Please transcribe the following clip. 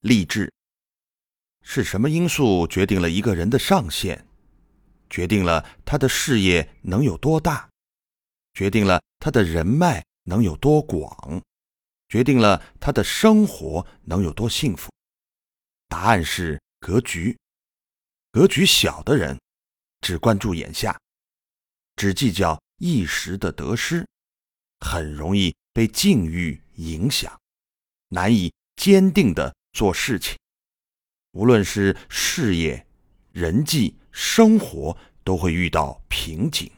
励志。是什么因素决定了一个人的上限？决定了他的事业能有多大？决定了他的人脉能有多广？决定了他的生活能有多幸福？答案是格局。格局小的人，只关注眼下，只计较一时的得失，很容易被境遇影响，难以坚定的做事情。无论是事业、人际、生活，都会遇到瓶颈。